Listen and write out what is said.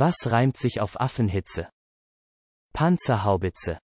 Was reimt sich auf Affenhitze? Panzerhaubitze.